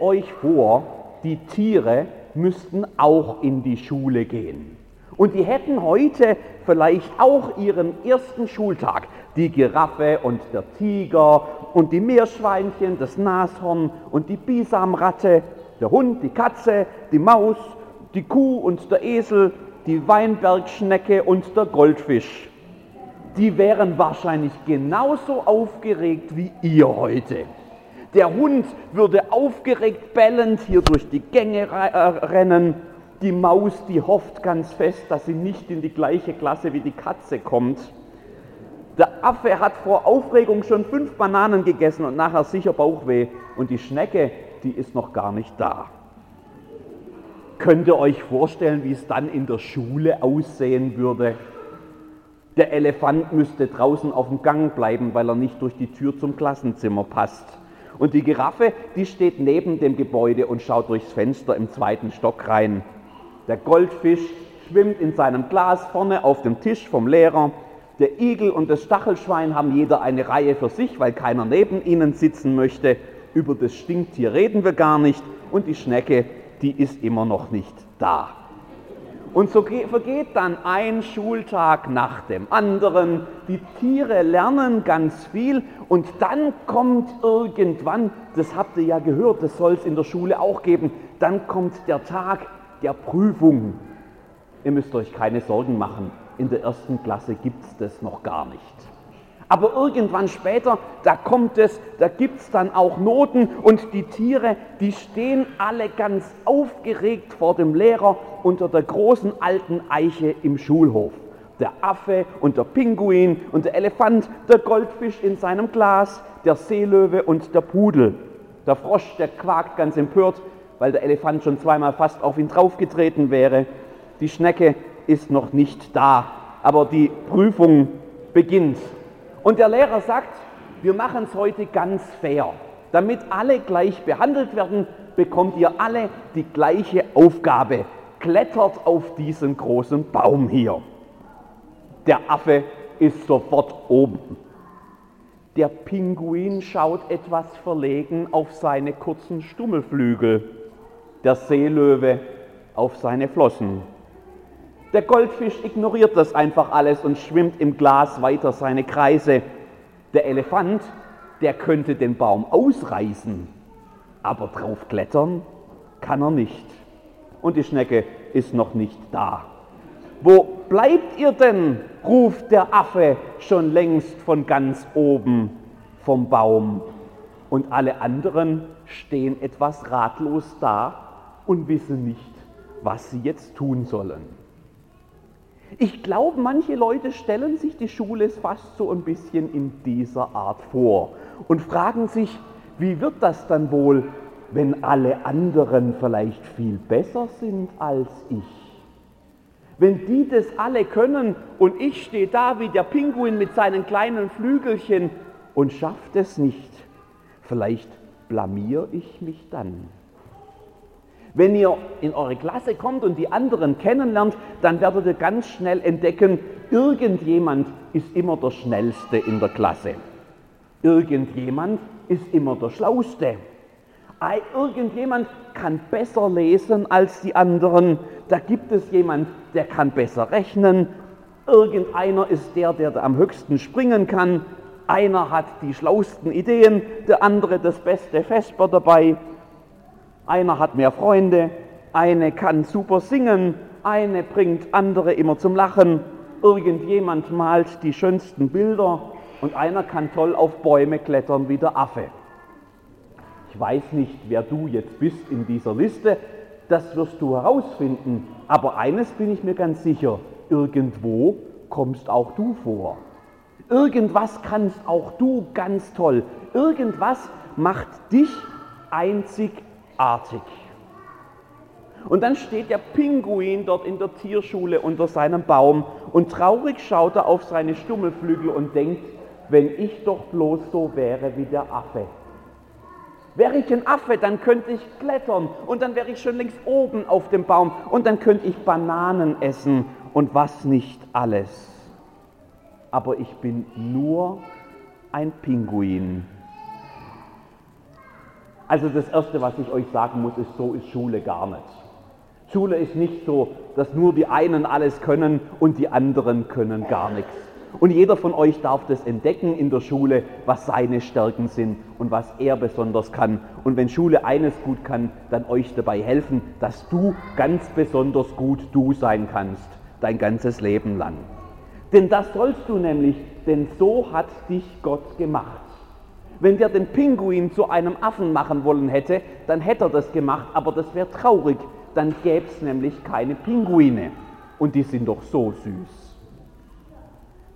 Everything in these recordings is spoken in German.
Euch vor, die Tiere müssten auch in die Schule gehen. Und die hätten heute vielleicht auch ihren ersten Schultag. Die Giraffe und der Tiger und die Meerschweinchen, das Nashorn und die Bisamratte, der Hund, die Katze, die Maus, die Kuh und der Esel, die Weinbergschnecke und der Goldfisch. Die wären wahrscheinlich genauso aufgeregt wie ihr heute. Der Hund würde aufgeregt bellend hier durch die Gänge äh, rennen. Die Maus, die hofft ganz fest, dass sie nicht in die gleiche Klasse wie die Katze kommt. Der Affe hat vor Aufregung schon fünf Bananen gegessen und nachher sicher Bauchweh. Und die Schnecke, die ist noch gar nicht da. Könnt ihr euch vorstellen, wie es dann in der Schule aussehen würde? Der Elefant müsste draußen auf dem Gang bleiben, weil er nicht durch die Tür zum Klassenzimmer passt. Und die Giraffe, die steht neben dem Gebäude und schaut durchs Fenster im zweiten Stock rein. Der Goldfisch schwimmt in seinem Glas vorne auf dem Tisch vom Lehrer der Igel und das Stachelschwein haben jeder eine Reihe für sich, weil keiner neben ihnen sitzen möchte. Über das Stinktier reden wir gar nicht. Und die Schnecke, die ist immer noch nicht da. Und so vergeht dann ein Schultag nach dem anderen. Die Tiere lernen ganz viel und dann kommt irgendwann, das habt ihr ja gehört, das soll es in der Schule auch geben, dann kommt der Tag der Prüfung. Ihr müsst euch keine Sorgen machen in der ersten Klasse gibt es das noch gar nicht. Aber irgendwann später, da kommt es, da gibt es dann auch Noten und die Tiere, die stehen alle ganz aufgeregt vor dem Lehrer unter der großen alten Eiche im Schulhof. Der Affe und der Pinguin und der Elefant, der Goldfisch in seinem Glas, der Seelöwe und der Pudel. Der Frosch, der quakt ganz empört, weil der Elefant schon zweimal fast auf ihn draufgetreten wäre. Die Schnecke, ist noch nicht da, aber die Prüfung beginnt. Und der Lehrer sagt, wir machen es heute ganz fair. Damit alle gleich behandelt werden, bekommt ihr alle die gleiche Aufgabe. Klettert auf diesen großen Baum hier. Der Affe ist sofort oben. Der Pinguin schaut etwas verlegen auf seine kurzen Stummelflügel. Der Seelöwe auf seine Flossen. Der Goldfisch ignoriert das einfach alles und schwimmt im Glas weiter seine Kreise. Der Elefant, der könnte den Baum ausreißen, aber drauf klettern kann er nicht. Und die Schnecke ist noch nicht da. Wo bleibt ihr denn? ruft der Affe schon längst von ganz oben vom Baum. Und alle anderen stehen etwas ratlos da und wissen nicht, was sie jetzt tun sollen. Ich glaube, manche Leute stellen sich die Schule fast so ein bisschen in dieser Art vor und fragen sich, wie wird das dann wohl, wenn alle anderen vielleicht viel besser sind als ich? Wenn die das alle können und ich stehe da wie der Pinguin mit seinen kleinen Flügelchen und schafft es nicht, vielleicht blamier ich mich dann. Wenn ihr in eure Klasse kommt und die anderen kennenlernt, dann werdet ihr ganz schnell entdecken, irgendjemand ist immer der Schnellste in der Klasse. Irgendjemand ist immer der Schlauste. Irgendjemand kann besser lesen als die anderen. Da gibt es jemand, der kann besser rechnen. Irgendeiner ist der, der am höchsten springen kann. Einer hat die schlausten Ideen, der andere das beste Vesper dabei. Einer hat mehr Freunde, eine kann super singen, eine bringt andere immer zum Lachen, irgendjemand malt die schönsten Bilder und einer kann toll auf Bäume klettern wie der Affe. Ich weiß nicht, wer du jetzt bist in dieser Liste, das wirst du herausfinden, aber eines bin ich mir ganz sicher, irgendwo kommst auch du vor. Irgendwas kannst auch du ganz toll. Irgendwas macht dich einzigartig artig. Und dann steht der Pinguin dort in der Tierschule unter seinem Baum und traurig schaut er auf seine Stummelflügel und denkt, wenn ich doch bloß so wäre wie der Affe. Wäre ich ein Affe, dann könnte ich klettern und dann wäre ich schon längst oben auf dem Baum und dann könnte ich Bananen essen und was nicht alles. Aber ich bin nur ein Pinguin. Also das Erste, was ich euch sagen muss, ist, so ist Schule gar nicht. Schule ist nicht so, dass nur die einen alles können und die anderen können gar nichts. Und jeder von euch darf das entdecken in der Schule, was seine Stärken sind und was er besonders kann. Und wenn Schule eines gut kann, dann euch dabei helfen, dass du ganz besonders gut du sein kannst, dein ganzes Leben lang. Denn das sollst du nämlich, denn so hat dich Gott gemacht. Wenn der den Pinguin zu einem Affen machen wollen hätte, dann hätte er das gemacht, aber das wäre traurig, dann gäbe es nämlich keine Pinguine. Und die sind doch so süß.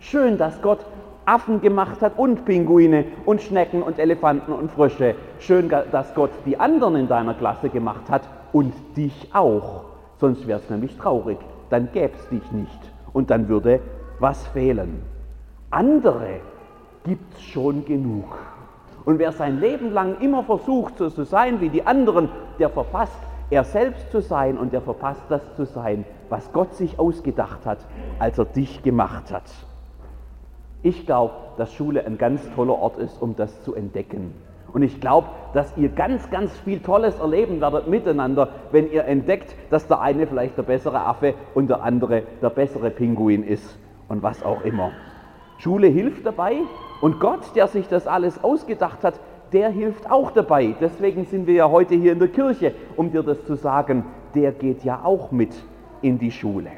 Schön, dass Gott Affen gemacht hat und Pinguine und Schnecken und Elefanten und Frösche. Schön, dass Gott die anderen in deiner Klasse gemacht hat und dich auch. Sonst wäre es nämlich traurig. Dann gäbe es dich nicht. Und dann würde was fehlen. Andere gibt es schon genug. Und wer sein Leben lang immer versucht, so zu sein wie die anderen, der verpasst er selbst zu sein und er verpasst das zu sein, was Gott sich ausgedacht hat, als er dich gemacht hat. Ich glaube, dass Schule ein ganz toller Ort ist, um das zu entdecken. Und ich glaube, dass ihr ganz, ganz viel Tolles erleben werdet miteinander, wenn ihr entdeckt, dass der eine vielleicht der bessere Affe und der andere der bessere Pinguin ist und was auch immer. Schule hilft dabei und Gott, der sich das alles ausgedacht hat, der hilft auch dabei. Deswegen sind wir ja heute hier in der Kirche, um dir das zu sagen. Der geht ja auch mit in die Schule.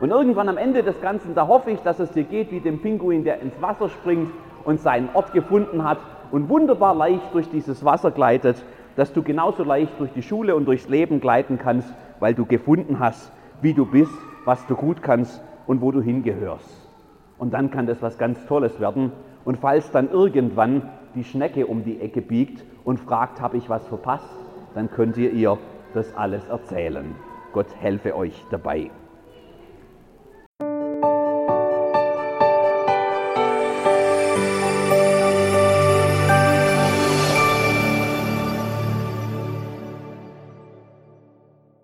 Und irgendwann am Ende des Ganzen, da hoffe ich, dass es dir geht wie dem Pinguin, der ins Wasser springt und seinen Ort gefunden hat und wunderbar leicht durch dieses Wasser gleitet, dass du genauso leicht durch die Schule und durchs Leben gleiten kannst, weil du gefunden hast, wie du bist, was du gut kannst und wo du hingehörst. Und dann kann das was ganz Tolles werden. Und falls dann irgendwann die Schnecke um die Ecke biegt und fragt, habe ich was verpasst, dann könnt ihr ihr das alles erzählen. Gott helfe euch dabei.